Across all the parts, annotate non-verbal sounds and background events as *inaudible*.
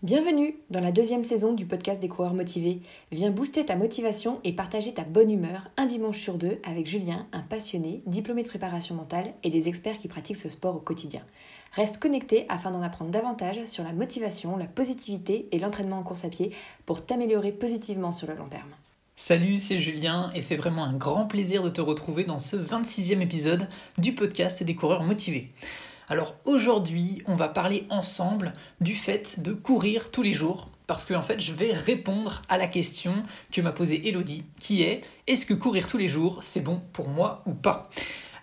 Bienvenue dans la deuxième saison du podcast des coureurs motivés. Viens booster ta motivation et partager ta bonne humeur un dimanche sur deux avec Julien, un passionné, diplômé de préparation mentale et des experts qui pratiquent ce sport au quotidien. Reste connecté afin d'en apprendre davantage sur la motivation, la positivité et l'entraînement en course à pied pour t'améliorer positivement sur le long terme. Salut, c'est Julien et c'est vraiment un grand plaisir de te retrouver dans ce 26e épisode du podcast des coureurs motivés. Alors aujourd'hui, on va parler ensemble du fait de courir tous les jours. Parce que en fait, je vais répondre à la question que m'a posée Elodie qui est est-ce que courir tous les jours, c'est bon pour moi ou pas?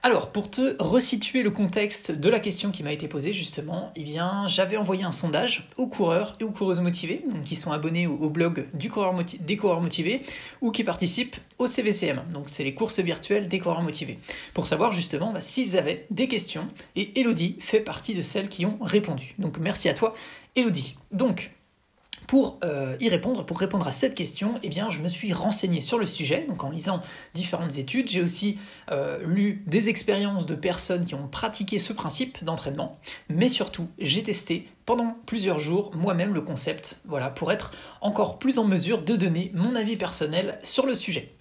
Alors, pour te resituer le contexte de la question qui m'a été posée, justement, eh j'avais envoyé un sondage aux coureurs et aux coureuses motivées, qui sont abonnés au, blog du coureur des coureurs motivés, ou qui participent au CVCM, donc c'est les courses virtuelles des coureurs motivés, pour savoir justement bah, s'ils avaient des questions, et Elodie fait partie de celles qui ont répondu. Donc merci à toi, Elodie. Pour euh, y répondre, pour répondre à cette question, eh je me suis renseigné sur le sujet, donc en lisant différentes études. J'ai aussi euh, lu des expériences de personnes qui ont pratiqué ce principe d'entraînement, mais surtout, j'ai testé pendant plusieurs jours moi-même le concept, voilà, pour être encore plus en mesure de donner mon avis personnel sur le sujet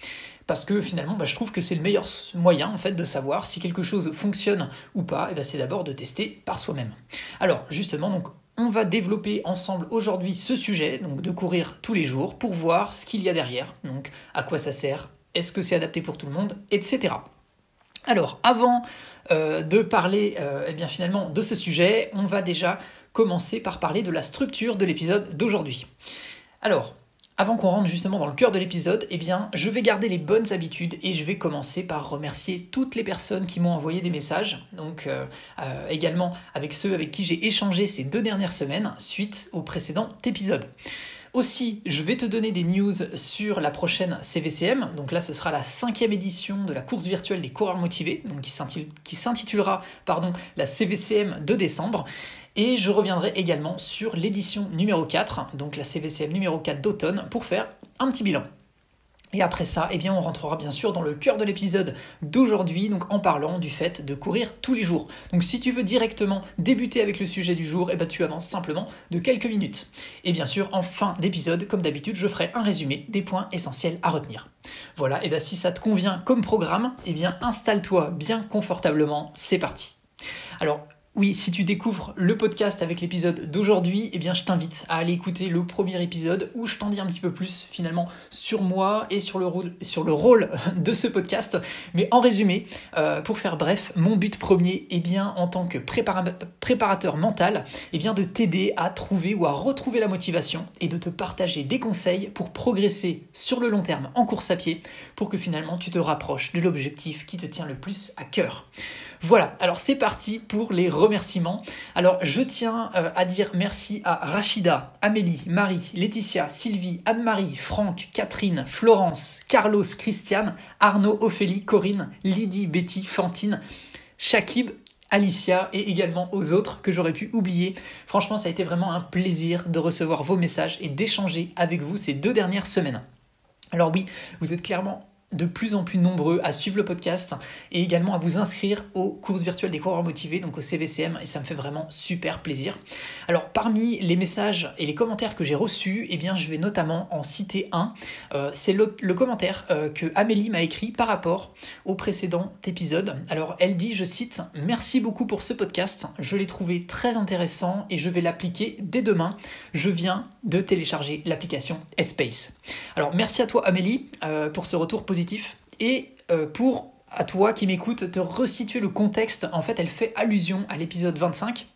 parce que finalement bah, je trouve que c'est le meilleur moyen en fait de savoir si quelque chose fonctionne ou pas, et ben, c'est d'abord de tester par soi-même. Alors justement on va développer ensemble aujourd'hui ce sujet, donc de courir tous les jours, pour voir ce qu'il y a derrière, donc à quoi ça sert, est-ce que c'est adapté pour tout le monde, etc. Alors, avant euh, de parler euh, eh finalement de ce sujet, on va déjà commencer par parler de la structure de l'épisode d'aujourd'hui. Alors, avant qu'on rentre justement dans le cœur de l'épisode, eh bien, je vais garder les bonnes habitudes et je vais commencer par remercier toutes les personnes qui m'ont envoyé des messages, donc euh, euh, également avec ceux avec qui j'ai échangé ces deux dernières semaines suite au précédent épisode. Aussi, je vais te donner des news sur la prochaine CVCM. Donc là, ce sera la cinquième édition de la course virtuelle des coureurs motivés, qui s'intitulera pardon, la CVCM de décembre. Et je reviendrai également sur l'édition numéro 4, donc la CVCM numéro 4 d'automne, pour faire un petit bilan. Et après ça, eh bien, on rentrera bien sûr dans le cœur de l'épisode d'aujourd'hui, donc en parlant du fait de courir tous les jours. Donc si tu veux directement débuter avec le sujet du jour, eh bien, tu avances simplement de quelques minutes. Et bien sûr, en fin d'épisode, comme d'habitude, je ferai un résumé des points essentiels à retenir. Voilà, et bien si ça te convient comme programme, eh bien installe-toi bien confortablement, c'est parti. Alors, oui, si tu découvres le podcast avec l'épisode d'aujourd'hui, eh bien je t'invite à aller écouter le premier épisode où je t'en dis un petit peu plus finalement sur moi et sur le rôle, *laughs* de ce podcast. Mais en résumé, euh, pour faire bref, mon but premier est bien en tant que préparateur mental, eh bien de t'aider à trouver ou à retrouver la motivation et de te partager des conseils pour progresser sur le long terme en course à pied pour que finalement tu te rapproches de l'objectif qui te tient le plus à cœur. Voilà, alors c'est parti pour les remerciements. Alors je tiens euh, à dire merci à Rachida, Amélie, Marie, Laetitia, Sylvie, Anne-Marie, Franck, Catherine, Florence, Carlos, Christiane, Arnaud, Ophélie, Corinne, Lydie, Betty, Fantine, Shakib, Alicia et également aux autres que j'aurais pu oublier. Franchement, ça a été vraiment un plaisir de recevoir vos messages et d'échanger avec vous ces deux dernières semaines. Alors oui, vous êtes clairement de plus en plus nombreux à suivre le podcast et également à vous inscrire aux courses virtuelles des coureurs motivés, donc au CVCM, et ça me fait vraiment super plaisir. Alors parmi les messages et les commentaires que j'ai reçus, eh bien je vais notamment en citer un. Euh, c'est le, commentaire euh, que Amélie m'a écrit par rapport au précédent épisode. Alors elle dit, je cite, Merci beaucoup pour ce podcast, je l'ai trouvé très intéressant et je vais l'appliquer dès demain. Je viens de télécharger l'application Headspace. Alors merci à toi Amélie euh, pour ce retour positif et euh, pour, à toi qui m'écoute, te resituer le contexte, en fait, elle fait allusion à l'épisode 25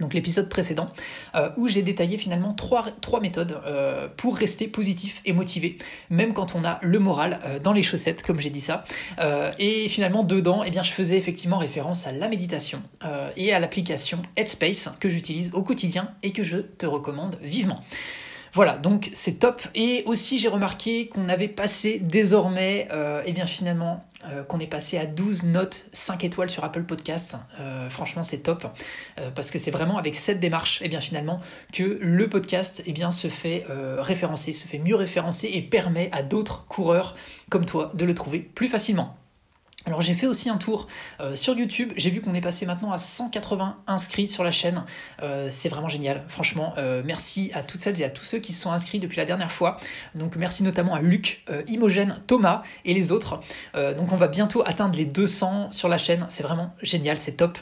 donc l'épisode précédent, euh, où j'ai détaillé finalement trois, méthodes euh, pour rester positif et motivé, même quand on a le moral dans les chaussettes, comme j'ai dit ça. et finalement, dedans, eh bien, je faisais effectivement référence à la méditation et à l'application Headspace que j'utilise au quotidien et que je te recommande vivement. Voilà, donc c'est top. Et aussi, j'ai remarqué qu'on avait passé désormais, euh, eh bien finalement, euh, qu'on est passé à 12 notes 5 étoiles sur Apple Podcasts. Euh, franchement, c'est top. parce que c'est vraiment avec cette démarche, eh bien finalement, que le podcast eh bien, se fait référencer, se fait mieux référencer et permet à d'autres coureurs comme toi de le trouver plus facilement. Alors j'ai fait aussi un tour euh, sur YouTube, j'ai vu qu'on est passé maintenant à 180 inscrits sur la chaîne, euh, c'est vraiment génial, franchement, euh, merci à toutes celles et à tous ceux qui se sont inscrits depuis la dernière fois, donc merci notamment à Luc, Imogène, Thomas et les autres, donc on va bientôt atteindre les 200 sur la chaîne, c'est vraiment génial, c'est top.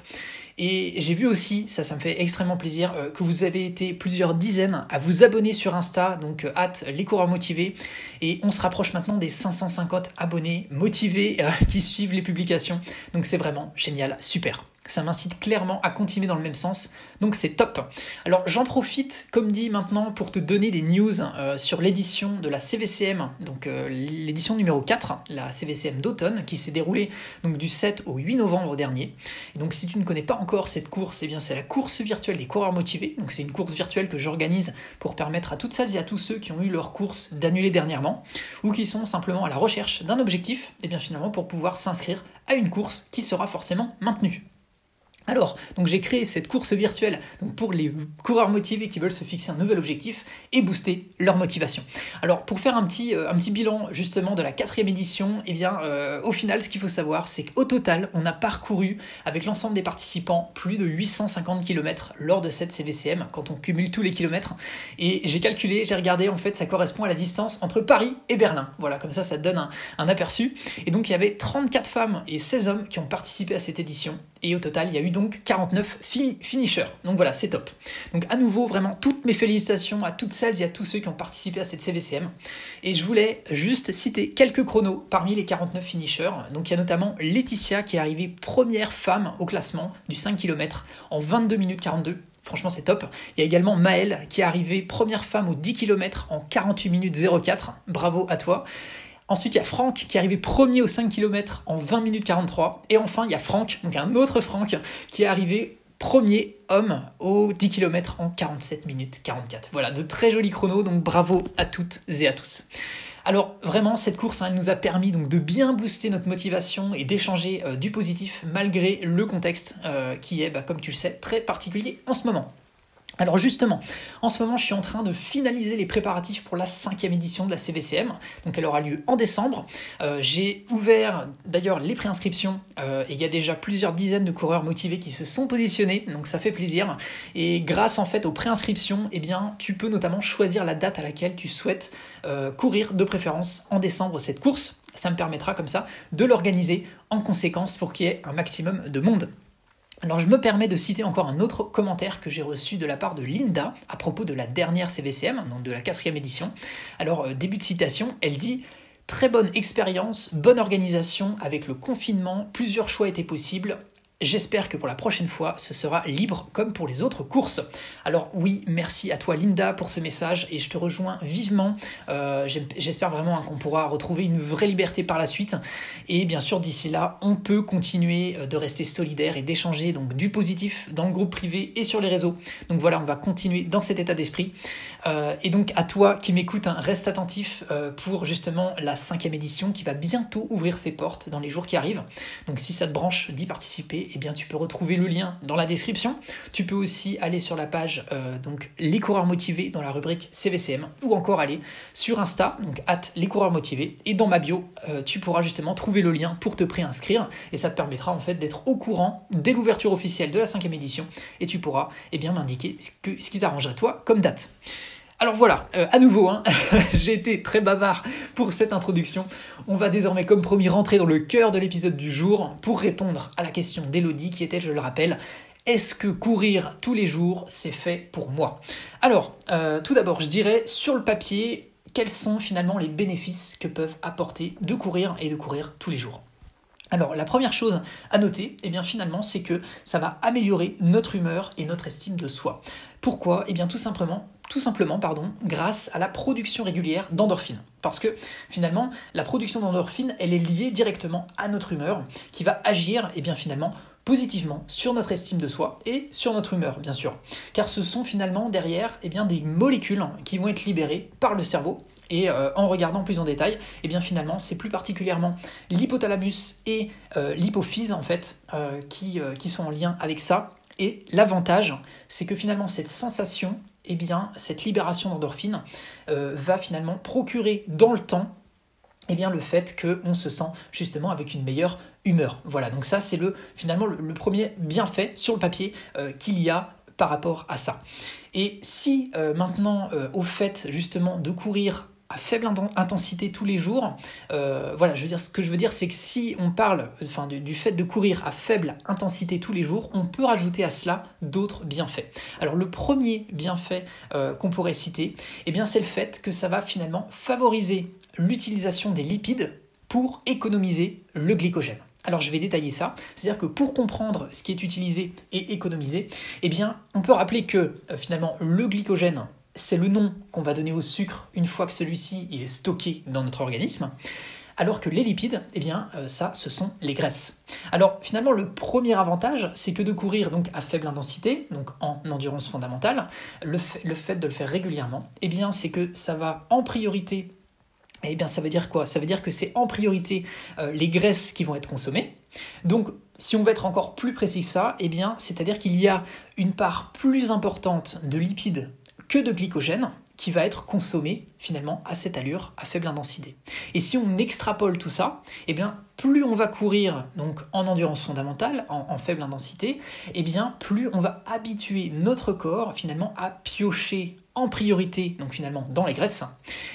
Et j'ai vu aussi, ça, ça me fait extrêmement plaisir, euh, que vous avez été plusieurs dizaines à vous abonner sur Insta, donc euh, hâte les coureurs motivés. Et on se rapproche maintenant des 550 abonnés motivés euh, *laughs* qui suivent les publications. Donc c'est vraiment génial, super. Ça m'incite clairement à continuer dans le même sens, donc c'est top. Alors j'en profite, comme dit maintenant, pour te donner des news euh, sur l'édition de la CVCM, donc euh, l'édition numéro 4, la CVCM d'automne, qui s'est déroulée donc du 7 au 8 novembre dernier. Et donc si tu ne connais pas encore cette course, eh bien c'est la course virtuelle des coureurs motivés. Donc c'est une course virtuelle que j'organise pour permettre à toutes celles et à tous ceux qui ont eu leur course d'annuler dernièrement, ou qui sont simplement à la recherche d'un objectif, et eh bien finalement pour pouvoir s'inscrire à une course qui sera forcément maintenue. Alors, donc j'ai créé cette course virtuelle pour les coureurs motivés qui veulent se fixer un nouvel objectif et booster leur motivation. Alors, pour faire un petit, euh, bilan justement de la quatrième édition, eh bien, euh, au final, ce qu'il faut savoir, c'est qu'au total, on a parcouru avec l'ensemble des participants plus de 850 km lors de cette CVCM, quand on cumule tous les kilomètres. Et j'ai calculé, j'ai regardé, en fait, ça correspond à la distance entre Paris et Berlin. Voilà, comme ça, ça donne un aperçu. Et donc, il y avait 34 femmes et 16 hommes qui ont participé à cette édition. Et au total, il y a eu donc 49 finishers. Donc voilà, c'est top. Donc à nouveau, vraiment toutes mes félicitations à toutes celles et à tous ceux qui ont participé à cette CVCM. Et je voulais juste citer quelques chronos parmi les 49 finishers. Donc il y a notamment Laetitia qui est arrivée première femme au classement du 5 km en 22 minutes 42. Franchement, c'est top. Il y a également Maëlle qui est arrivée première femme au 10 km en 48 minutes 04. Bravo à toi. Ensuite, il y a Franck qui est arrivé premier au 5 km en 20 minutes 43. Et enfin, il y a Franck, donc un autre Franck, qui est arrivé premier homme au 10 km en 47 minutes 44. Voilà, de très jolis chronos, donc bravo à toutes et à tous. Alors vraiment, cette course, hein, elle nous a permis donc de bien booster notre motivation et d'échanger euh, du positif malgré le contexte euh, qui est, bah, comme tu le sais, très particulier en ce moment. Alors justement, en ce moment, je suis en train de finaliser les préparatifs pour la cinquième édition de la CVCM. Donc elle aura lieu en décembre. Euh, j'ai ouvert d'ailleurs les préinscriptions euh, et il y a déjà plusieurs dizaines de coureurs motivés qui se sont positionnés. Donc ça fait plaisir. Et grâce en fait aux préinscriptions, eh tu peux notamment choisir la date à laquelle tu souhaites euh, courir de préférence en décembre cette course. Ça me permettra comme ça de l'organiser en conséquence pour qu'il y ait un maximum de monde. Alors je me permets de citer encore un autre commentaire que j'ai reçu de la part de Linda à propos de la dernière CVCM, donc de la quatrième édition. Alors euh, début de citation, elle dit Très bonne expérience, bonne organisation avec le confinement, plusieurs choix étaient possibles, J'espère que pour la prochaine fois, ce sera libre comme pour les autres courses. Alors oui, merci à toi Linda pour ce message et je te rejoins vivement. Euh, j'espère vraiment qu'on pourra retrouver une vraie liberté par la suite. Et bien sûr, d'ici là, on peut continuer euh, de rester solidaire et d'échanger donc du positif dans le groupe privé et sur les réseaux. Donc voilà, on va continuer dans cet état d'esprit. Euh, et donc à toi qui m'écoute, hein, reste attentif pour justement la cinquième édition qui va bientôt ouvrir ses portes dans les jours qui arrivent. Donc si ça te branche d'y participer, eh bien, tu peux retrouver le lien dans la description. Tu peux aussi aller sur la page euh, donc Les coureurs motivés dans la rubrique CVCM ou encore aller sur Insta, donc at Les coureurs motivés. Et dans ma bio, euh, tu pourras justement trouver le lien pour te préinscrire et ça te permettra en fait d'être au courant dès l'ouverture officielle de la cinquième édition et tu pourras eh bien m'indiquer ce, ce qui t'arrangerait toi comme date. Alors voilà, euh, à nouveau, hein, *laughs* j'ai été très bavard pour cette introduction. On va désormais, comme promis, rentrer dans le cœur de l'épisode du jour pour répondre à la question d'Elodie qui était, je le rappelle, est-ce que courir tous les jours, c'est fait pour moi? Alors, euh, tout d'abord, je dirais, sur le papier, quels sont finalement les bénéfices que peuvent apporter de courir et de courir tous les jours? Alors la première chose à noter, eh bien finalement, c'est que ça va améliorer notre humeur et notre estime de soi. Pourquoi? Eh bien tout simplement tout simplement pardon, grâce à la production régulière d'endorphines. Parce que finalement, la production d'endorphines, elle est liée directement à notre humeur, qui va agir, et eh bien finalement, positivement sur notre estime de soi et sur notre humeur, bien sûr. Car ce sont finalement derrière eh bien, des molécules qui vont être libérées par le cerveau. Et euh, en regardant plus en détail, eh bien finalement, c'est plus particulièrement l'hypothalamus et euh, l'hypophyse en fait euh, qui, qui sont en lien avec ça. Et l'avantage, c'est que finalement cette sensation eh bien, cette libération d'endorphine euh, va finalement procurer dans le temps eh bien le fait qu'on se sent justement avec une meilleure humeur. Voilà, donc ça c'est le finalement le, premier bienfait sur le papier euh, qu'il y a par rapport à ça. Et si euh, maintenant au fait justement de courir à faible intensité tous les jours. voilà, je veux dire, ce que je veux dire, c'est que si on parle du, fait de courir à faible intensité tous les jours, on peut rajouter à cela d'autres bienfaits. Alors le premier bienfait qu'on pourrait citer, eh bien, c'est le fait que ça va finalement favoriser l'utilisation des lipides pour économiser le glycogène. Alors je vais détailler ça, c'est-à-dire que pour comprendre ce qui est utilisé et économisé, eh bien on peut rappeler que euh, finalement le glycogène, c'est le nom qu'on va donner au sucre une fois que celui-ci est stocké dans notre organisme. Alors que les lipides, eh bien, euh, ça, ce sont les graisses. Alors, finalement, le premier avantage, c'est que de courir donc à faible intensité, donc en endurance fondamentale, le fait, de le faire régulièrement, eh bien, c'est que ça va en priorité eh bien, ça veut dire quoi? Ça veut dire que c'est en priorité euh, les graisses qui vont être consommées. Donc, si on veut être encore plus précis que ça, eh bien, c'est-à-dire qu'il y a une part plus importante de lipides que de glycogène qui va être consommée finalement à cette allure, à faible intensité. Et si on extrapole tout ça, eh bien, plus on va courir donc en endurance fondamentale, en, en, faible intensité, eh bien, plus on va habituer notre corps finalement à piocher en priorité, donc finalement dans les graisses.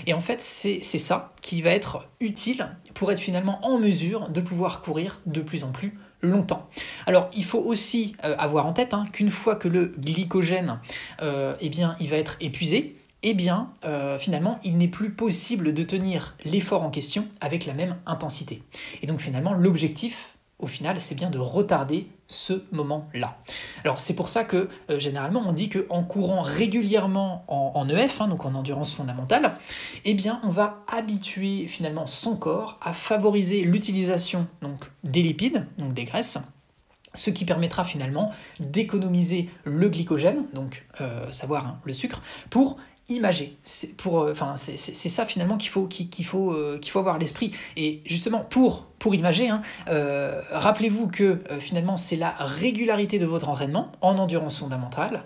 Et en fait, c'est ça qui va être utile pour être finalement en mesure de pouvoir courir de plus en plus longtemps. Alors, il faut aussi euh, avoir en tête hein, qu'une fois que le glycogène, euh, eh bien, il va être épuisé, eh bien, euh, finalement, il n'est plus possible de tenir l'effort en question avec la même intensité. Et donc, finalement, l'objectif, au final, c'est bien de retarder ce moment-là. Alors c'est pour ça que euh, généralement on dit qu'en courant régulièrement en, EF, hein, donc en endurance fondamentale, eh bien on va habituer finalement son corps à favoriser l'utilisation donc des lipides, donc des graisses, ce qui permettra finalement d'économiser le glycogène, donc euh, savoir hein, le sucre, pour imager. C'est pour, euh, enfin, c'est ça finalement qu'il faut, qu'il faut, euh, qu'il faut avoir à l'esprit. Et justement, pour, pour imager, hein, euh, rappelez-vous que finalement, c'est la régularité de votre entraînement en endurance fondamentale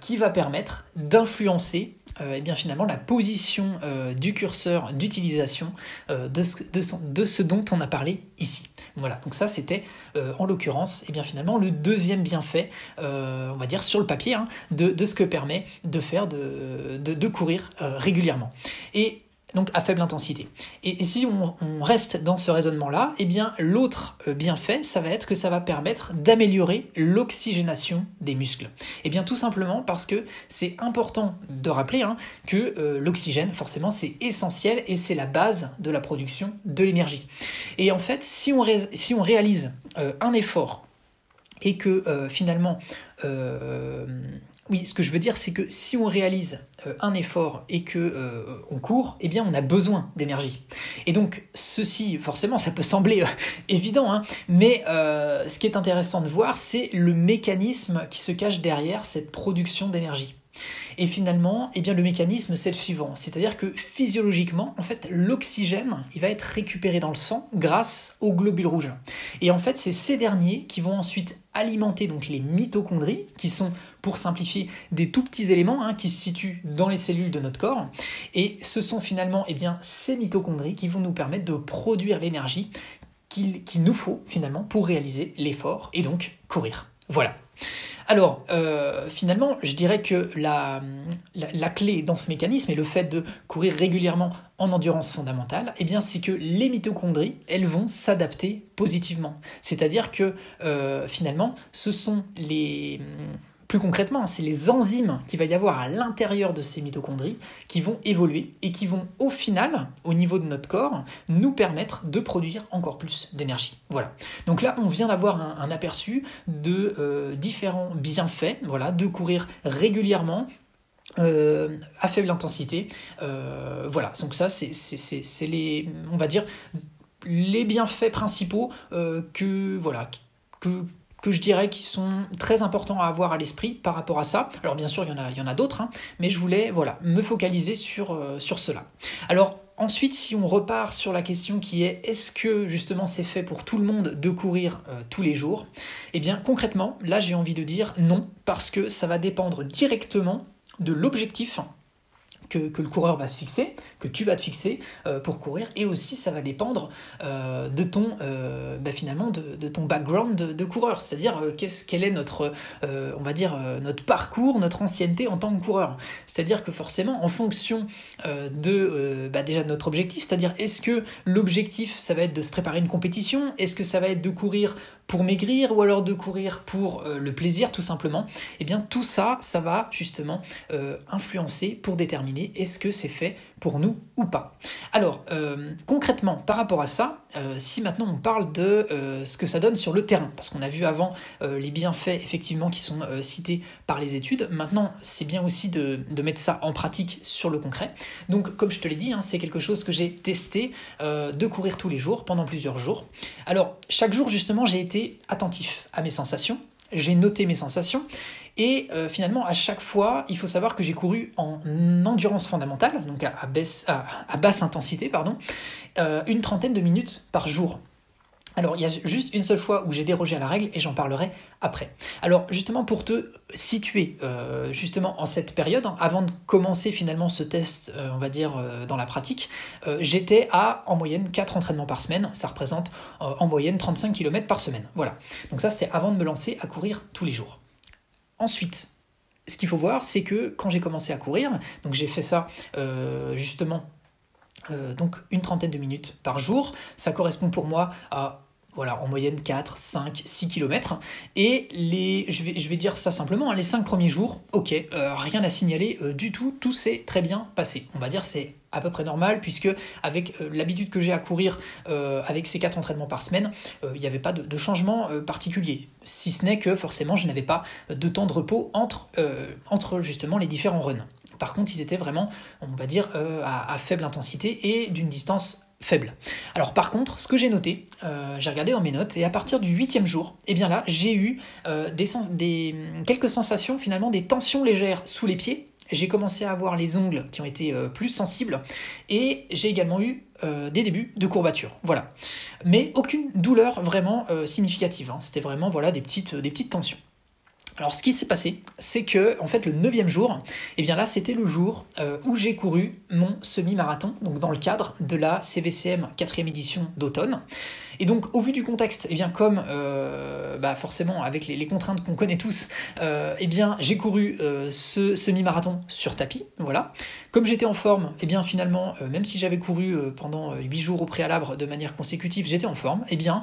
qui va permettre d'influencer eh bien finalement la position du curseur d'utilisation de, ce, de, ce dont on a parlé ici. Voilà, donc ça c'était en l'occurrence et eh bien finalement le deuxième bienfait, on va dire sur le papier, hein, de, ce que permet de faire de, courir euh, régulièrement. Et donc à faible intensité. Et, si on, reste dans ce raisonnement-là, eh bien l'autre euh, bienfait, ça va être que ça va permettre d'améliorer l'oxygénation des muscles. Et eh bien tout simplement parce que c'est important de rappeler hein, que euh, l'oxygène, forcément, c'est essentiel et c'est la base de la production de l'énergie. Et en fait, si on, réalise un effort et que finalement oui, ce que je veux dire, c'est que si on réalise euh, un effort et que euh, on court, eh bien, on a besoin d'énergie. Et donc, ceci, forcément, ça peut sembler euh, évident, hein, mais ce qui est intéressant de voir, c'est le mécanisme qui se cache derrière cette production d'énergie. Et finalement, eh bien, le mécanisme, c'est le suivant. C'est-à-dire que physiologiquement, en fait, l'oxygène, il va être récupéré dans le sang grâce aux globules rouges. Et en fait, c'est ces derniers qui vont ensuite alimenter donc les mitochondries, qui sont, pour simplifier, des tout petits éléments hein, qui se situent dans les cellules de notre corps. Et ce sont finalement eh ces mitochondries qui vont nous permettre de produire l'énergie qu'il nous faut finalement pour réaliser l'effort et donc courir. Voilà. Alors, euh, finalement, je dirais que la, la, clé dans ce mécanisme et le fait de courir régulièrement en endurance fondamentale, eh bien, c'est que les mitochondries, elles vont s'adapter positivement. C'est-à-dire que, euh, finalement, ce sont les plus concrètement, c'est les enzymes qu'il va y avoir à l'intérieur de ces mitochondries qui vont évoluer et qui vont au final, au niveau de notre corps, nous permettre de produire encore plus d'énergie. Voilà. Donc là, on vient d'avoir un, aperçu de euh, différents bienfaits, voilà, de courir régulièrement, euh, à faible intensité. Euh, voilà, donc ça, c'est les, on va dire, les bienfaits principaux que, voilà, que, que je dirais qui sont très importants à avoir à l'esprit par rapport à ça. Alors bien sûr, il y en a, il d'autres, hein, mais je voulais me focaliser sur, euh, sur cela. Alors ensuite, si on repart sur la question qui est est-ce que justement c'est fait pour tout le monde de courir euh, tous les jours? Eh bien concrètement, là j'ai envie de dire non, parce que ça va dépendre directement de l'objectif que, le coureur va se fixer, que tu vas te fixer pour courir, et aussi ça va dépendre de ton bah, finalement de, ton background de, coureur, c'est-à-dire quel est notre on va dire notre parcours, notre ancienneté en tant que coureur. C'est-à-dire que forcément en fonction de bah, déjà de notre objectif, c'est-à-dire est-ce que l'objectif ça va être de se préparer une compétition, est-ce que ça va être de courir pour maigrir ou alors de courir pour euh, le plaisir tout simplement, eh bien tout ça, ça va justement euh, influencer pour déterminer est-ce que c'est fait pour nous ou pas? Alors euh, concrètement par rapport à ça, si maintenant on parle de ce que ça donne sur le terrain, parce qu'on a vu avant les bienfaits effectivement qui sont cités par les études, maintenant c'est bien aussi de, mettre ça en pratique sur le concret. Donc comme je te l'ai dit, hein, c'est quelque chose que j'ai testé de courir tous les jours pendant plusieurs jours. Alors chaque jour justement j'ai été attentif à mes sensations, j'ai noté mes sensations, et euh, finalement, à chaque fois, il faut savoir que j'ai couru en endurance fondamentale, donc à, basse intensité, pardon, euh, une trentaine de minutes par jour. Alors, il y a juste une seule fois où j'ai dérogé à la règle et j'en parlerai après. Alors, justement, pour te situer euh, justement en cette période, hein, avant de commencer finalement ce test, on va dire, dans la pratique, j'étais à en moyenne 4 entraînements par semaine. Ça représente en moyenne 35 km par semaine. Voilà. Donc, ça, c'était avant de me lancer à courir tous les jours. Ensuite, ce qu'il faut voir, c'est que quand j'ai commencé à courir, donc j'ai fait ça justement euh, une trentaine de minutes par jour. Ça correspond pour moi à voilà, en moyenne 4, 5, 6 km. Et les, je, vais, dire ça simplement, hein, les 5 premiers jours, ok, euh, rien à signaler euh, du tout, tout s'est très bien passé. On va dire c'est à peu près normal, puisque avec l'habitude que j'ai à courir avec ces 4 entraînements par semaine, il n'y avait pas de, changement particulier. Si ce n'est que forcément je n'avais pas de temps de repos entre, entre justement les différents runs. Par contre, ils étaient vraiment, on va dire, euh, à, faible intensité et d'une distance faible. Alors par contre, ce que j'ai noté, euh, j'ai regardé dans mes notes, et à partir du huitième jour, eh bien là, j'ai eu euh, quelques sensations, finalement, des tensions légères sous les pieds. J'ai commencé à avoir les ongles qui ont été plus sensibles, et j'ai également eu des débuts de courbatures. Voilà. Mais aucune douleur vraiment significative. Hein. C'était vraiment voilà, des petites tensions. Alors ce qui s'est passé, c'est que en fait le neuvième jour, eh bien là c'était le jour euh, où j'ai couru mon semi-marathon, donc dans le cadre de la CVCM 4 édition d'automne. Et donc, au vu du contexte, eh bien, comme euh, bah, forcément avec les, contraintes qu'on connaît tous, euh, eh bien, j'ai couru ce semi-marathon sur tapis, voilà. Comme j'étais en forme, eh bien, finalement, même si j'avais couru pendant 8 jours au préalable de manière consécutive, j'étais en forme, eh bien,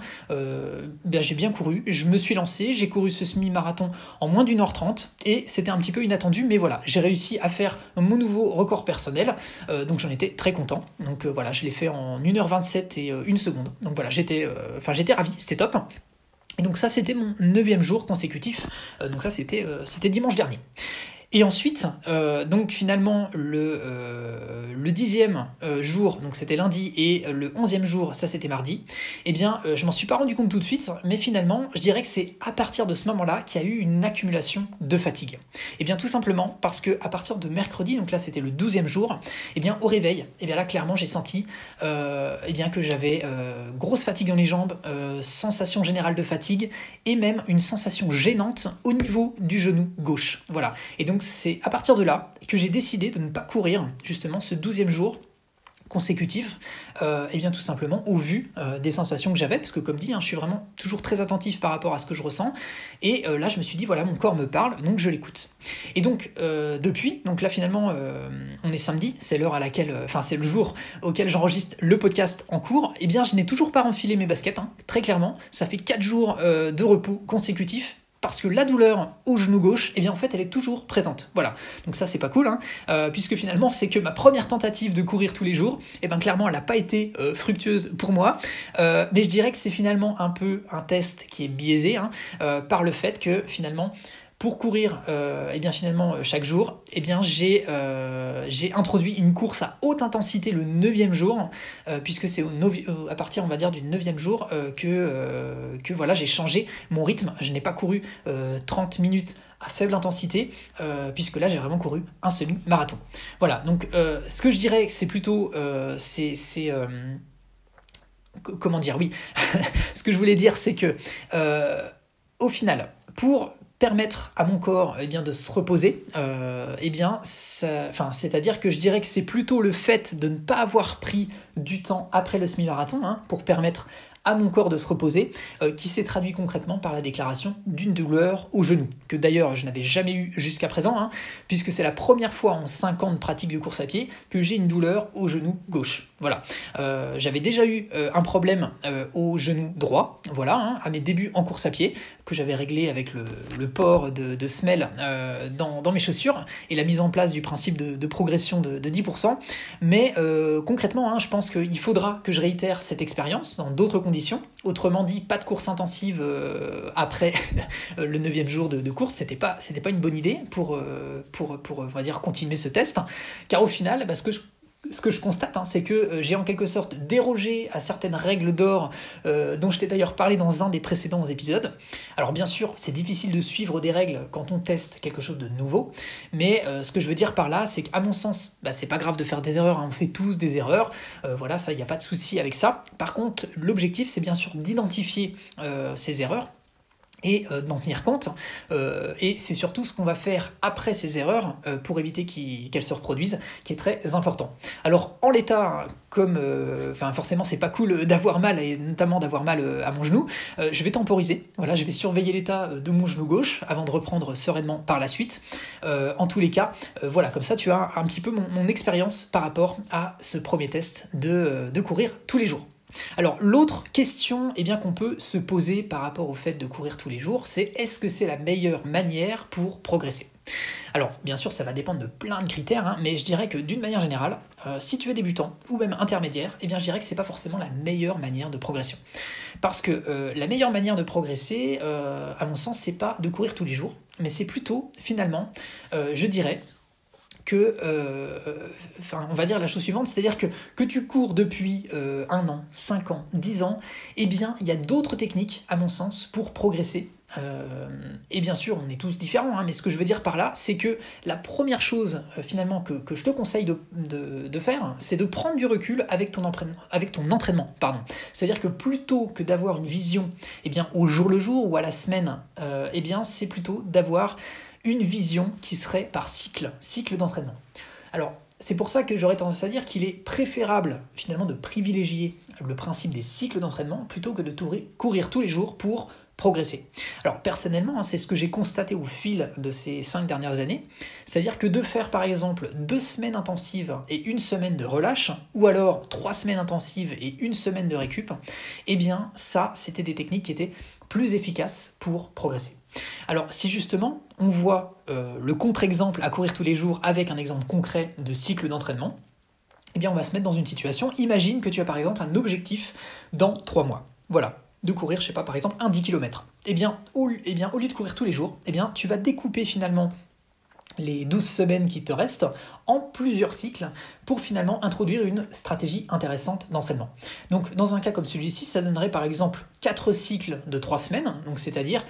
bien j'ai bien couru, je me suis lancé, j'ai couru ce semi-marathon en moins d'une heure trente, et c'était un petit peu inattendu, mais voilà, j'ai réussi à faire mon nouveau record personnel, donc j'en étais très content. Donc voilà, je l'ai fait en 1h27 et 1 seconde. Donc voilà, j'étais euh, enfin j'étais ravi, c'était top. Et donc ça c'était mon neuvième jour consécutif, euh, donc ça c'était euh, c'était dimanche dernier. Et ensuite, euh, donc finalement, le, euh, le dixième euh, jour, donc c'était lundi, et le onzième jour, ça c'était mardi, eh bien, je m'en suis pas rendu compte tout de suite, mais finalement, je dirais que c'est à partir de ce moment-là qu'il y a eu une accumulation de fatigue. Eh bien, tout simplement parce que à partir de mercredi, donc là c'était le douzième jour, eh bien, au réveil, eh bien là, clairement, j'ai senti eh bien, que j'avais grosse fatigue dans les jambes, sensation générale de fatigue, et même une sensation gênante au niveau du genou gauche. Voilà. Et donc, donc c'est à partir de là que j'ai décidé de ne pas courir justement ce douzième jour consécutif, et euh, eh bien tout simplement au vu euh, des sensations que j'avais, parce que comme dit, hein, je suis vraiment toujours très attentif par rapport à ce que je ressens, et euh, là je me suis dit voilà mon corps me parle, donc je l'écoute. Et donc depuis, donc là finalement on est samedi, c'est l'heure à laquelle, enfin c'est le jour auquel j'enregistre le podcast en cours, et eh bien je n'ai toujours pas enfilé mes baskets, hein, très clairement, ça fait 4 jours de repos consécutifs, parce que la douleur au genou gauche, eh bien en fait, elle est toujours présente. Voilà. Donc ça, c'est pas cool, hein, euh, puisque finalement, c'est que ma première tentative de courir tous les jours, eh bien clairement, elle n'a pas été euh, fructueuse pour moi. Euh, mais je dirais que c'est finalement un peu un test qui est biaisé hein, par le fait que finalement, pour courir euh, eh bien finalement euh, chaque jour, eh bien j'ai euh, j'ai introduit une course à haute intensité le 9 jour, puisque c'est à partir on va dire du 9 jour que, que voilà j'ai changé mon rythme. Je n'ai pas couru 30 minutes à faible intensité, puisque là j'ai vraiment couru un semi-marathon. Voilà, donc ce que je dirais c'est plutôt c'est comment dire oui *laughs* ce que je voulais dire c'est que au final pour permettre à mon corps eh bien, de se reposer, euh, eh bien, c'est-à-dire que je dirais que c'est plutôt le fait de ne pas avoir pris du temps après le semi-marathon hein, pour permettre à mon corps de se reposer, euh, qui s'est traduit concrètement par la déclaration d'une douleur au genou, que d'ailleurs je n'avais jamais eu jusqu'à présent, hein, puisque c'est la première fois en 5 ans de pratique de course à pied que j'ai une douleur au genou gauche. Voilà. Euh, j'avais déjà eu un problème au genou droit, voilà, hein, à mes débuts en course à pied, que j'avais réglé avec le, port de, de semelle dans, mes chaussures et la mise en place du principe de, progression de, 10%. Mais concrètement, hein, je pense qu'il faudra que je réitère cette expérience dans d'autres conditions Autrement dit, pas de course intensive euh, après *laughs* le neuvième jour de, course. C'était pas, pas une bonne idée pour, euh, pour, pour, va dire, continuer ce test. Car au final, parce que je ce que je constate, hein, c'est que euh, j'ai en quelque sorte dérogé à certaines règles d'or euh, dont je t'ai d'ailleurs parlé dans un des précédents épisodes. Alors bien sûr, c'est difficile de suivre des règles quand on teste quelque chose de nouveau, mais euh, ce que je veux dire par là, c'est qu'à mon sens, bah, c'est pas grave de faire des erreurs, hein, on fait tous des erreurs, voilà, ça, il n'y a pas de souci avec ça. Par contre, l'objectif, c'est bien sûr d'identifier ces erreurs et euh, d'en tenir compte. Euh, et c'est surtout ce qu'on va faire après ces erreurs euh, pour éviter qu'elles se reproduisent, qui est très important. Alors en l'état, comme forcément c'est pas cool d'avoir mal et notamment d'avoir mal à mon genou, je vais temporiser. Voilà, je vais surveiller l'état de mon genou gauche avant de reprendre sereinement par la suite. en tous les cas, voilà, comme ça tu as un petit peu mon, expérience par rapport à ce premier test de courir tous les jours. Alors l'autre question eh bien, qu'on peut se poser par rapport au fait de courir tous les jours, c'est est-ce que c'est la meilleure manière pour progresser? Alors, bien sûr, ça va dépendre de plein de critères, hein, mais je dirais que d'une manière générale, euh, si tu es débutant ou même intermédiaire, eh bien, je dirais que c'est pas forcément la meilleure manière de progression. Parce que euh, la meilleure manière de progresser, euh, à mon sens, c'est pas de courir tous les jours, mais c'est plutôt, finalement, je dirais, euh, on va dire la chose suivante, c'est-à-dire que que tu cours depuis euh, un an, cinq ans, dix ans, eh bien, il y a d'autres techniques, à mon sens, pour progresser. Euh, et bien sûr, on est tous différents, hein, mais ce que je veux dire par là, c'est que la première chose, finalement, que, que, je te conseille de, de, faire, c'est de prendre du recul avec ton entraînement. C'est-à-dire que plutôt que d'avoir une vision eh bien, au jour le jour ou à la semaine, eh bien, c'est plutôt d'avoir une vision qui serait par cycle, cycle d'entraînement. Alors, c'est pour ça que j'aurais tendance à dire qu'il est préférable finalement de privilégier le principe des cycles d'entraînement plutôt que de courir tous les jours pour progresser. Alors personnellement, hein, c'est ce que j'ai constaté au fil de ces cinq dernières années, c'est-à-dire que de faire par exemple deux semaines intensives et une semaine de relâche, ou alors trois semaines intensives et une semaine de récup, eh bien ça, c'était des techniques qui étaient plus efficaces pour progresser. Alors si justement on voit euh, le contre-exemple à courir tous les jours avec un exemple concret de cycle d'entraînement, eh bien on va se mettre dans une situation, imagine que tu as par exemple un objectif dans 3 mois. Voilà, de courir, je sais pas, par exemple, un 10 km. Eh bien, au, eh bien, au lieu de courir tous les jours, eh bien, tu vas découper finalement les 12 semaines qui te restent en plusieurs cycles pour finalement introduire une stratégie intéressante d'entraînement. Donc dans un cas comme celui-ci, ça donnerait par exemple 4 cycles de 3 semaines, donc c'est-à-dire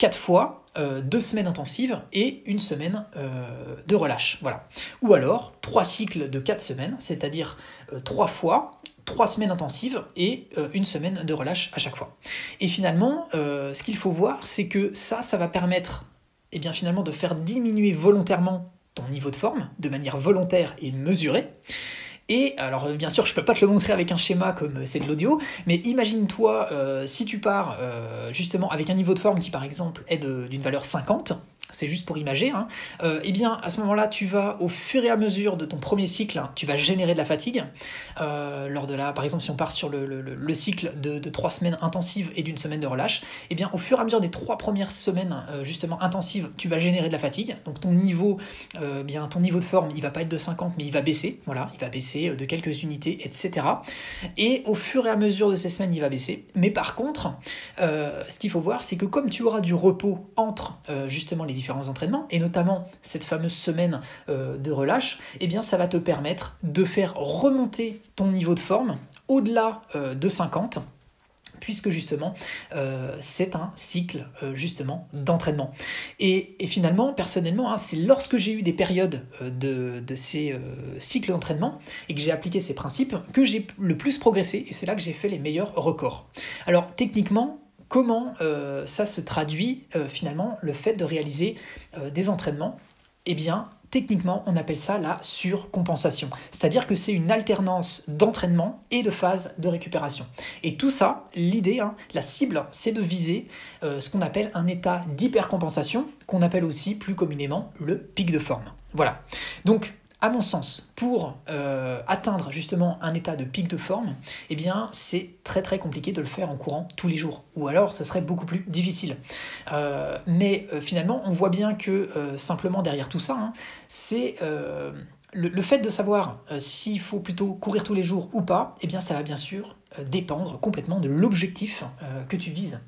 4 fois 2 euh, semaines intensives et une semaine euh, de relâche. Voilà. Ou alors 3 cycles de 4 semaines, c'est-à-dire 3 euh, fois 3 semaines intensives et une semaine de relâche à chaque fois. Et finalement, ce qu'il faut voir, c'est que ça, ça va permettre et eh bien finalement de faire diminuer volontairement ton niveau de forme de manière volontaire et mesurée. Et alors bien sûr je peux pas te le montrer avec un schéma comme c'est de l'audio, mais imagine-toi euh, si tu pars euh, justement avec un niveau de forme qui par exemple est d'une valeur 50, c'est juste pour imager, hein, euh, eh bien à ce moment-là, tu vas au fur et à mesure de ton premier cycle, tu vas générer de la fatigue. Euh, lors de la, par exemple, si on part sur le, cycle de, trois semaines intensives et d'une semaine de relâche, eh bien au fur et à mesure des trois premières semaines euh, justement intensives, tu vas générer de la fatigue. Donc ton niveau, bien ton niveau de forme, il va pas être de 50, mais il va baisser. Voilà, il va baisser de quelques unités, etc. Et au fur et à mesure de ces semaines, il va baisser. Mais par contre, ce qu'il faut voir, c'est que comme tu auras du repos entre justement les différents entraînements, et notamment cette fameuse semaine euh, de relâche, eh bien ça va te permettre de faire remonter ton niveau de forme au-delà euh, de 50 puisque justement euh, c'est un cycle justement d'entraînement. Et, finalement, personnellement, hein, c'est lorsque j'ai eu des périodes de, de, ces cycles d'entraînement et que j'ai appliqué ces principes que j'ai le plus progressé et c'est là que j'ai fait les meilleurs records. Alors techniquement, comment ça se traduit finalement le fait de réaliser des entraînements Eh bien, Techniquement, on appelle ça la surcompensation. C'est-à-dire que c'est une alternance d'entraînement et de phase de récupération. Et tout ça, l'idée, hein, la cible, c'est de viser euh, ce qu'on appelle un état d'hypercompensation, qu'on appelle aussi plus communément le pic de forme. Voilà. Donc, à mon sens, pour euh, atteindre justement un état de pic de forme, eh bien, c'est très très compliqué de le faire en courant tous les jours. Ou alors, ce serait beaucoup plus difficile. Euh, mais euh, finalement, on voit bien que simplement derrière tout ça, hein, c'est le, fait de savoir s'il faut plutôt courir tous les jours ou pas, eh bien, ça va bien sûr dépendre complètement de l'objectif que tu vises.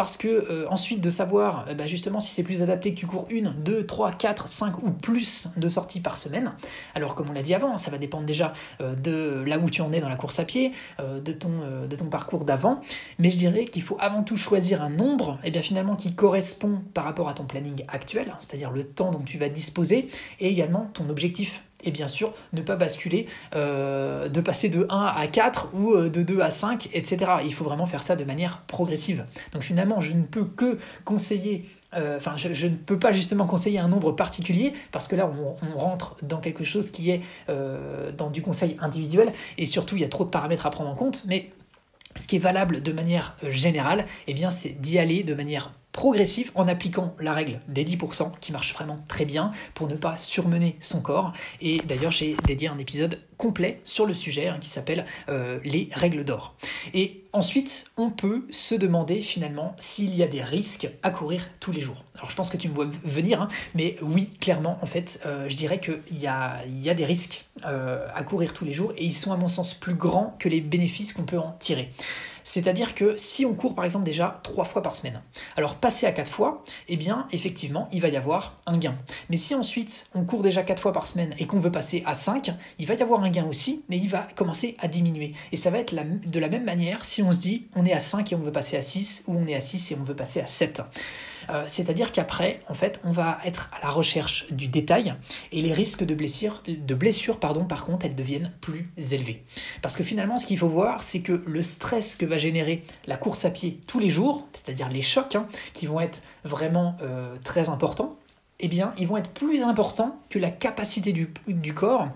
Parce que euh, ensuite de savoir euh, bah, justement si c'est plus adapté que tu cours une, deux, trois, quatre, cinq ou plus de sorties par semaine. Alors comme on l'a dit avant, ça va dépendre déjà euh, de là où tu en es dans la course à pied, de, ton, de ton parcours d'avant. Mais je dirais qu'il faut avant tout choisir un nombre et eh bien finalement qui correspond par rapport à ton planning actuel, c'est-à-dire le temps dont tu vas disposer et également ton objectif et bien sûr ne pas basculer, de passer de 1 à 4 ou de 2 à 5, etc. Il faut vraiment faire ça de manière progressive. Donc finalement, je ne peux que conseiller euh, enfin, je, ne peux pas justement conseiller un nombre particulier parce que là, on, rentre dans quelque chose qui est euh, dans du conseil individuel et surtout, il y a trop de paramètres à prendre en compte. Mais ce qui est valable de manière euh, générale, eh bien, c'est d'y aller de manière progressive en appliquant la règle des 10% qui marche vraiment très bien pour ne pas surmener son corps. Et d'ailleurs, j'ai dédié un épisode complet sur le sujet hein, qui s'appelle euh, les règles d'or. Et ensuite, on peut se demander finalement s'il y a des risques à courir tous les jours. Alors je pense que tu me vois venir, hein, mais oui, clairement, en fait, euh, je dirais qu'il y a, y a des risques euh, à courir tous les jours et ils sont à mon sens plus grands que les bénéfices qu'on peut en tirer. C'est-à-dire que si on court par exemple déjà trois fois par semaine, alors passer à quatre fois, eh bien effectivement il va y avoir un gain. Mais si ensuite on court déjà quatre fois par semaine et qu'on veut passer à 5, il va y avoir un gain aussi, mais il va commencer à diminuer. Et ça va être de la même manière si on se dit on est à 5 et on veut passer à 6 ou on est à 6 et on veut passer à 7. Euh, c'est-à-dire qu'après, en fait, on va être à la recherche du détail et les risques de blessures, par contre, elles deviennent plus élevés. Parce que finalement, ce qu'il faut voir, c'est que le stress que va générer la course à pied tous les jours, c'est-à-dire les chocs hein, qui vont être vraiment euh, très importants, eh bien, ils vont être plus importants que la capacité du, corps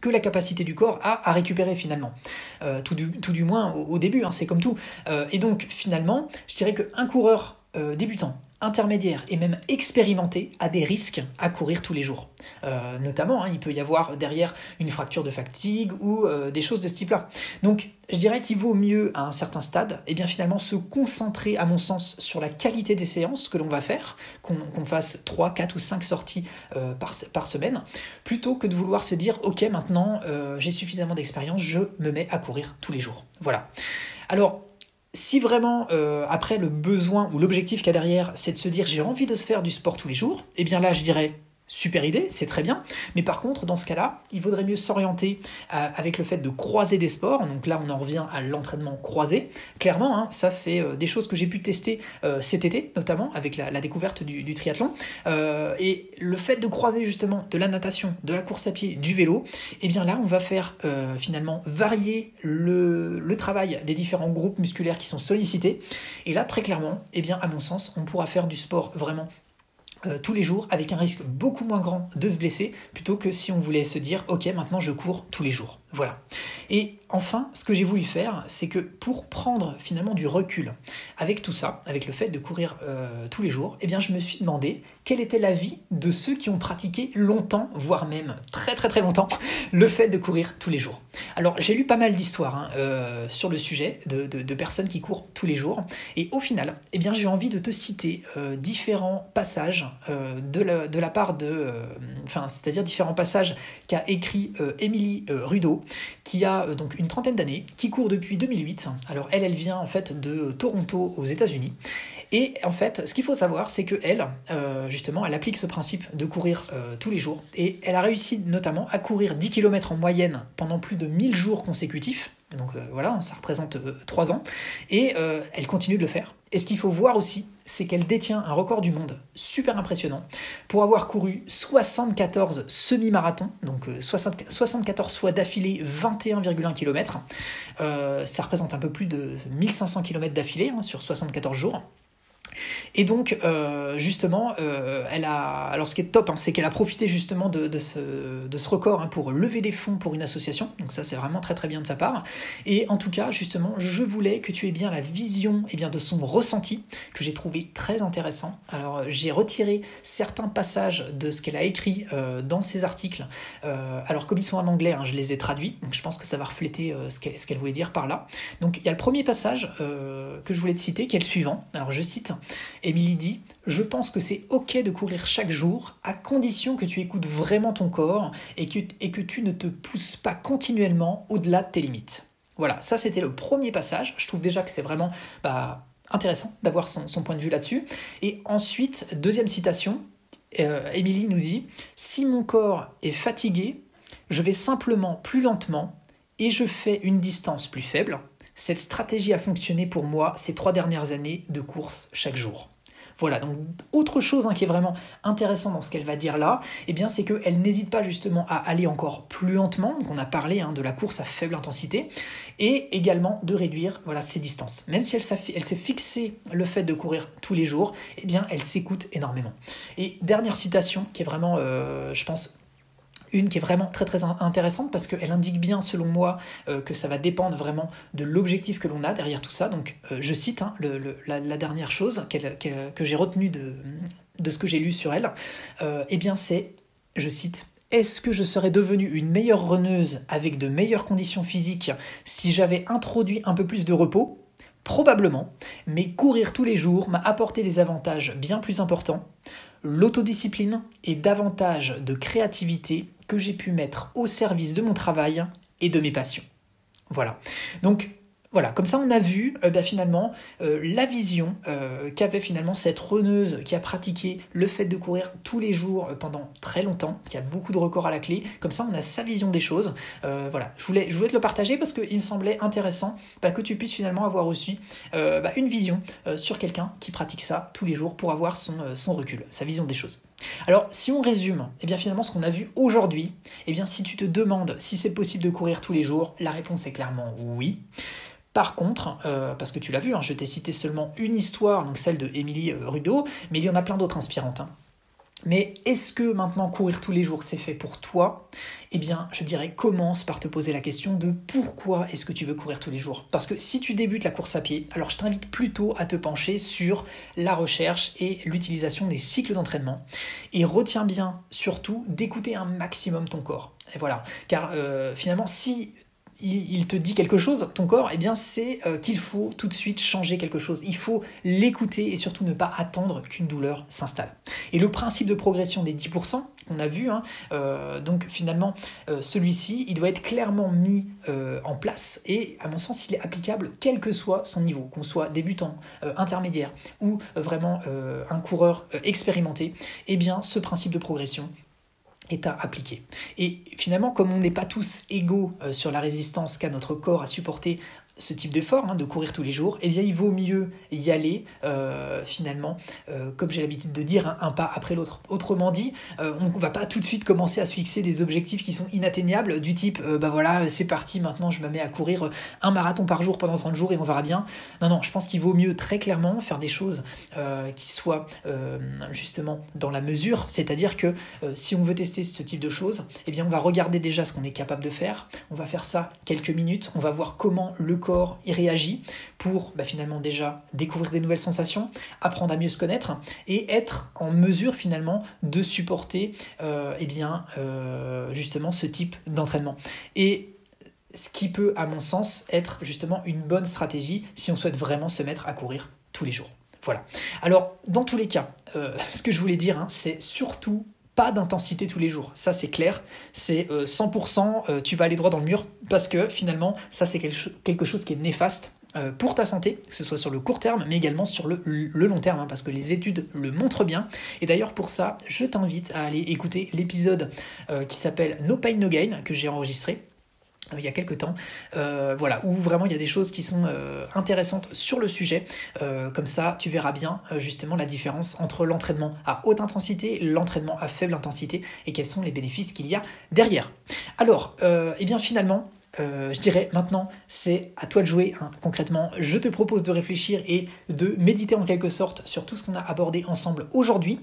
que la capacité du corps à récupérer finalement. Euh, tout, du, moins au, début, hein, c'est comme tout. et donc finalement, je dirais qu'un coureur débutant intermédiaire et même expérimenté a des risques à courir tous les jours. Euh, notamment, hein, il peut y avoir derrière une fracture de fatigue ou euh, des choses de ce type-là. Donc, je dirais qu'il vaut mieux à un certain stade, et eh bien finalement se concentrer, à mon sens, sur la qualité des séances que l'on va faire, qu'on fasse 3, 4 ou 5 sorties euh, par, semaine, plutôt que de vouloir se dire, ok, maintenant j'ai suffisamment d'expérience, je me mets à courir tous les jours. Voilà. Alors, si vraiment, euh, après, le besoin ou l'objectif qu'il y a derrière, c'est de se dire j'ai envie de se faire du sport tous les jours, eh bien là, je dirais Super idée, c'est très bien. Mais par contre, dans ce cas-là, il vaudrait mieux s'orienter euh, avec le fait de croiser des sports. Donc là, on en revient à l'entraînement croisé. Clairement, hein, ça, c'est euh, des choses que j'ai pu tester euh, cet été, notamment avec la, découverte du, triathlon. et le fait de croiser justement de la natation, de la course à pied, du vélo, eh bien là, on va faire finalement varier le, le, travail des différents groupes musculaires qui sont sollicités. Et là, très clairement, eh bien, à mon sens, on pourra faire du sport vraiment euh, tous les jours avec un risque beaucoup moins grand de se blesser plutôt que si on voulait se dire ok maintenant je cours tous les jours. Voilà. Et enfin, ce que j'ai voulu faire, c'est que pour prendre finalement du recul avec tout ça, avec le fait de courir euh, tous les jours, eh bien je me suis demandé quelle était la vie de ceux qui ont pratiqué longtemps, voire même très très très longtemps, *laughs* le fait de courir tous les jours. Alors j'ai lu pas mal d'histoires hein, euh, sur le sujet de, personnes qui courent tous les jours, et au final, eh bien j'ai envie de te citer euh, différents passages de la, de, la, part de, enfin c'est-à-dire différents passages qu'a écrit Émilie Rudeau qui a euh, donc une trentaine d'années, qui court depuis 2008. Alors elle, elle vient en fait de Toronto aux États-Unis. Et en fait, ce qu'il faut savoir, c'est que elle, euh, justement, elle applique ce principe de courir euh, tous les jours. Et elle a réussi notamment à courir 10 km en moyenne pendant plus de 1000 jours consécutifs. Donc voilà, ça représente 3 ans. Et elle continue de le faire. Et ce qu'il faut voir aussi, c'est qu'elle détient un record du monde super impressionnant pour avoir couru 74 semi-marathons, donc 74 fois d'affilée 21,1 km. ça représente un peu plus de 1500 km d'affilée hein, sur 74 jours. Et donc, euh, justement, euh, elle a. Alors, ce qui est top, hein, c'est qu'elle a profité justement de, ce, record hein, pour lever des fonds pour une association. Donc, ça, c'est vraiment très très bien de sa part. Et en tout cas, justement, je voulais que tu aies bien la vision eh bien, de son ressenti, que j'ai trouvé très intéressant. Alors, j'ai retiré certains passages de ce qu'elle a écrit euh, dans ses articles. alors, comme ils sont en anglais, hein, je les ai traduits. Donc, je pense que ça va refléter ce qu'elle voulait dire par là. Donc, il y a le premier passage que je voulais te citer, qui est le suivant. Alors, je cite. Émilie dit Je pense que c'est ok de courir chaque jour, à condition que tu écoutes vraiment ton corps et que, tu ne te pousses pas continuellement au-delà de tes limites. Voilà, ça c'était le premier passage. Je trouve déjà que c'est vraiment bah, intéressant d'avoir son, point de vue là-dessus. Et ensuite, deuxième citation, euh, Émilie nous dit Si mon corps est fatigué, je vais simplement plus lentement et je fais une distance plus faible. Cette stratégie a fonctionné pour moi ces trois dernières années de course chaque jour. Voilà, donc autre chose hein, qui est vraiment intéressant dans ce qu'elle va dire là, eh bien c'est qu'elle n'hésite pas justement à aller encore plus lentement, donc on a parlé hein, de la course à faible intensité, et également de réduire voilà, ses distances. Même si elle, s'est fixé le fait de courir tous les jours, eh bien elle s'écoute énormément. Et dernière citation qui est vraiment, euh, je pense, une qui est vraiment très très intéressante parce qu'elle indique bien, selon moi, euh, que ça va dépendre vraiment de l'objectif que l'on a derrière tout ça. Donc, euh, je cite hein, la, dernière chose que j'ai retenue de, ce que j'ai lu sur elle. Euh, eh bien, c'est, je cite, est-ce que je serais devenue une meilleure runneuse avec de meilleures conditions physiques si j'avais introduit un peu plus de repos? Probablement, mais courir tous les jours m'a apporté des avantages bien plus importants l'autodiscipline et davantage de créativité que j'ai pu mettre au service de mon travail et de mes passions. Voilà. Donc voilà, comme ça on a vu euh, bah, finalement euh, la vision euh, qu'avait finalement cette runneuse qui a pratiqué le fait de courir tous les jours pendant très longtemps, qui a beaucoup de records à la clé. Comme ça on a sa vision des choses. voilà, je voulais, te le partager parce qu'il me semblait intéressant bah, que tu puisses finalement avoir aussi bah, une vision sur quelqu'un qui pratique ça tous les jours pour avoir son, son recul, sa vision des choses. Alors, si on résume, eh bien finalement ce qu'on a vu aujourd'hui, eh bien si tu te demandes si c'est possible de courir tous les jours, la réponse est clairement oui. Par contre, euh, parce que tu l'as vu, hein, je t'ai cité seulement une histoire, donc celle de Émilie euh, Rudeau, mais il y en a plein d'autres inspirantes. Hein. Mais est-ce que maintenant courir tous les jours c'est fait pour toi? Eh bien, je dirais commence par te poser la question de pourquoi est-ce que tu veux courir tous les jours? Parce que si tu débutes la course à pied, alors je t'invite plutôt à te pencher sur la recherche et l'utilisation des cycles d'entraînement. Et retiens bien surtout d'écouter un maximum ton corps. Et voilà, car euh, finalement, si il, te dit quelque chose, ton corps, eh bien c'est euh, qu'il faut tout de suite changer quelque chose. Il faut l'écouter et surtout ne pas attendre qu'une douleur s'installe. Et le principe de progression des 10% qu'on a vu, hein, euh, donc finalement euh, celui-ci, il doit être clairement mis en place et à mon sens il est applicable quel que soit son niveau, qu'on soit débutant, intermédiaire ou vraiment un coureur expérimenté. Eh bien ce principe de progression, est à appliquer. Et finalement, comme on n'est pas tous égaux euh, sur la résistance qu'a notre corps à supporter ce type d'effort, hein, de courir tous les jours, eh bien il vaut mieux y aller euh, finalement, euh, comme j'ai l'habitude de dire, un, pas après l'autre. Autrement dit, euh, on ne va pas tout de suite commencer à se fixer des objectifs qui sont inatteignables, du type, bah voilà, c'est parti, maintenant je me mets à courir un marathon par jour pendant 30 jours et on verra bien. Non, non, je pense qu'il vaut mieux très clairement faire des choses qui soient justement dans la mesure, c'est-à-dire que si on veut tester ce type de choses, eh bien on va regarder déjà ce qu'on est capable de faire, on va faire ça quelques minutes, on va voir comment le corps y réagit pour bah, finalement déjà découvrir des nouvelles sensations, apprendre à mieux se connaître et être en mesure finalement de supporter euh, eh bien, euh, justement ce type d'entraînement. Et ce qui peut, à mon sens, être justement une bonne stratégie si on souhaite vraiment se mettre à courir tous les jours. Voilà. Alors, dans tous les cas, euh, *laughs* ce que je voulais dire, hein, c'est surtout pas d'intensité tous les jours. Ça, c'est clair. C'est 100%, euh, euh, tu vas aller droit dans le mur parce que finalement, ça, c'est quelque chose qui est néfaste euh, pour ta santé, que ce soit sur le court terme, mais également sur le, long terme, hein, parce que les études le montrent bien. Et d'ailleurs, pour ça, je t'invite à aller écouter l'épisode qui s'appelle No Pain No Gain, que j'ai enregistré il y a quelques temps, voilà, où vraiment il y a des choses qui sont intéressantes sur le sujet. comme ça, tu verras bien justement la différence entre l'entraînement à haute intensité, l'entraînement à faible intensité, et quels sont les bénéfices qu'il y a derrière. Alors, eh bien finalement, euh, je dirais maintenant, c'est à toi de jouer. Hein. Concrètement, je te propose de réfléchir et de méditer en quelque sorte sur tout ce qu'on a abordé ensemble aujourd'hui.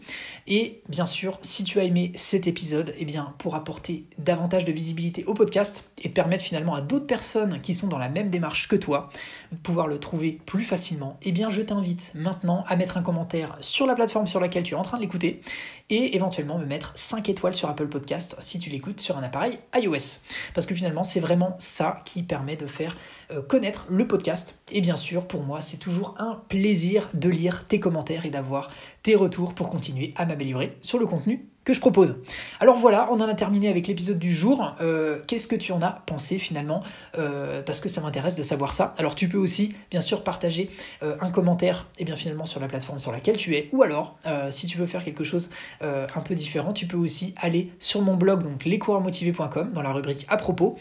Et bien sûr, si tu as aimé cet épisode, eh bien, pour apporter davantage de visibilité au podcast et permettre finalement à d'autres personnes qui sont dans la même démarche que toi de pouvoir le trouver plus facilement, eh bien, je t'invite maintenant à mettre un commentaire sur la plateforme sur laquelle tu es en train de l'écouter et éventuellement me mettre 5 étoiles sur Apple Podcast si tu l'écoutes sur un appareil iOS. Parce que finalement, c'est vraiment ça qui permet de faire euh, connaître le podcast. Et bien sûr, pour moi, c'est toujours un plaisir de lire tes commentaires et d'avoir tes retours pour continuer à m'améliorer sur le contenu que je propose. Alors voilà, on en a terminé avec l'épisode du jour. Euh, qu'est-ce que tu en as pensé finalement euh, Parce que ça m'intéresse de savoir ça. Alors tu peux aussi bien sûr partager euh, un commentaire et bien finalement sur la plateforme sur laquelle tu es. Ou alors, si tu veux faire quelque chose un peu différent, tu peux aussi aller sur mon blog, donc lescoureursmotivés.com, dans la rubrique à propos,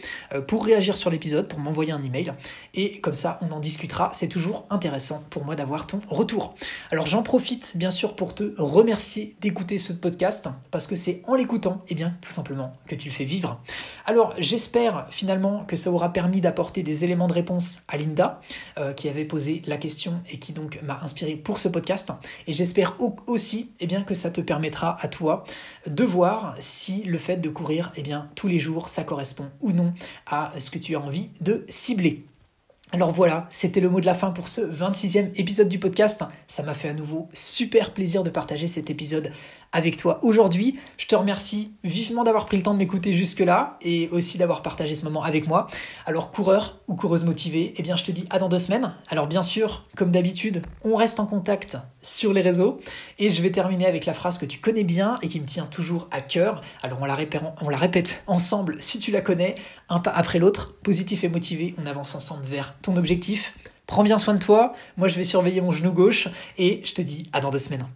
pour réagir sur l'épisode, pour m'envoyer un email. Et comme ça, on en discutera. C'est toujours intéressant pour moi d'avoir ton retour. Alors j'en profite bien sûr pour te remercier d'écouter ce podcast parce que c'est en l'écoutant, eh bien, tout simplement, que tu le fais vivre. Alors, j'espère finalement que ça aura permis d'apporter des éléments de réponse à Linda, euh, qui avait posé la question et qui donc m'a inspiré pour ce podcast. Et j'espère aussi, eh bien, que ça te permettra à toi de voir si le fait de courir, eh bien, tous les jours, ça correspond ou non à ce que tu as envie de cibler. Alors voilà, c'était le mot de la fin pour ce 26e épisode du podcast. Ça m'a fait à nouveau super plaisir de partager cet épisode avec toi aujourd'hui. Je te remercie vivement d'avoir pris le temps de m'écouter jusque-là et aussi d'avoir partagé ce moment avec moi. Alors coureur ou coureuse motivée, eh bien je te dis à dans deux semaines. Alors bien sûr, comme d'habitude, on reste en contact sur les réseaux et je vais terminer avec la phrase que tu connais bien et qui me tient toujours à cœur. Alors on la répète, on la répète ensemble si tu la connais, un pas après l'autre, positif et motivé, on avance ensemble vers ton objectif. Prends bien soin de toi, moi je vais surveiller mon genou gauche et je te dis à dans deux semaines.